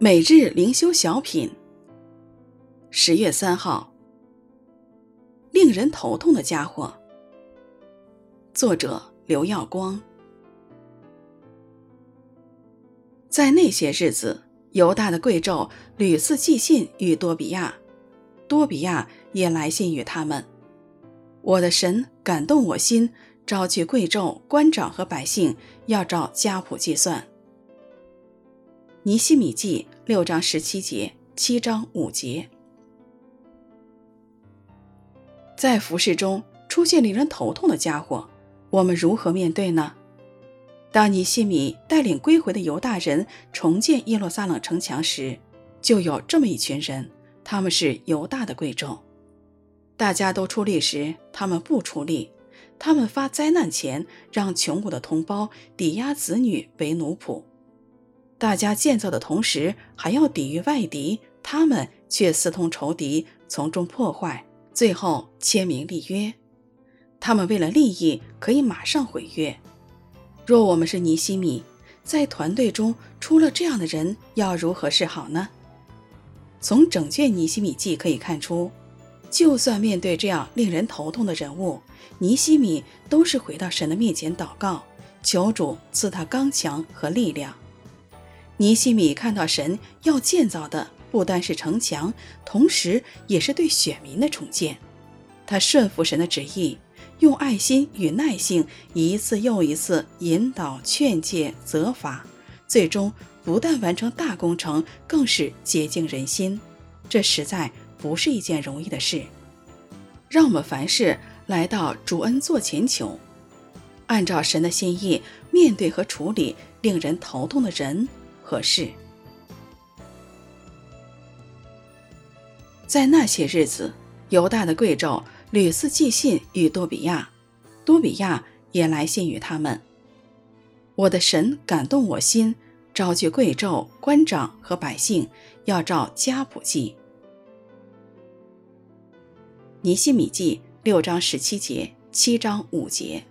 每日灵修小品，十月三号，令人头痛的家伙。作者刘耀光。在那些日子，犹大的贵胄屡次寄信与多比亚，多比亚也来信与他们。我的神感动我心，召集贵胄、官长和百姓，要照家谱计算。尼希米记六章十七节，七章五节。在服饰中出现令人头痛的家伙，我们如何面对呢？当尼希米带领归回的犹大人重建耶路撒冷城墙时，就有这么一群人，他们是犹大的贵胄。大家都出力时，他们不出力；他们发灾难钱，让穷苦的同胞抵押子女为奴仆。大家建造的同时，还要抵御外敌，他们却私通仇敌，从中破坏，最后签名立约。他们为了利益，可以马上毁约。若我们是尼西米，在团队中出了这样的人，要如何是好呢？从整卷尼西米记可以看出，就算面对这样令人头痛的人物，尼西米都是回到神的面前祷告，求主赐他刚强和力量。尼西米看到神要建造的不单是城墙，同时也是对选民的重建。他顺服神的旨意，用爱心与耐性一次又一次引导、劝诫、责罚，最终不但完成大工程，更是洁净人心。这实在不是一件容易的事。让我们凡事来到主恩座前求，按照神的心意面对和处理令人头痛的人。合适。在那些日子，犹大的贵胄屡次寄信与多比亚，多比亚也来信与他们。我的神感动我心，召集贵胄、官长和百姓，要照家谱记。尼希米记六章十七节，七章五节。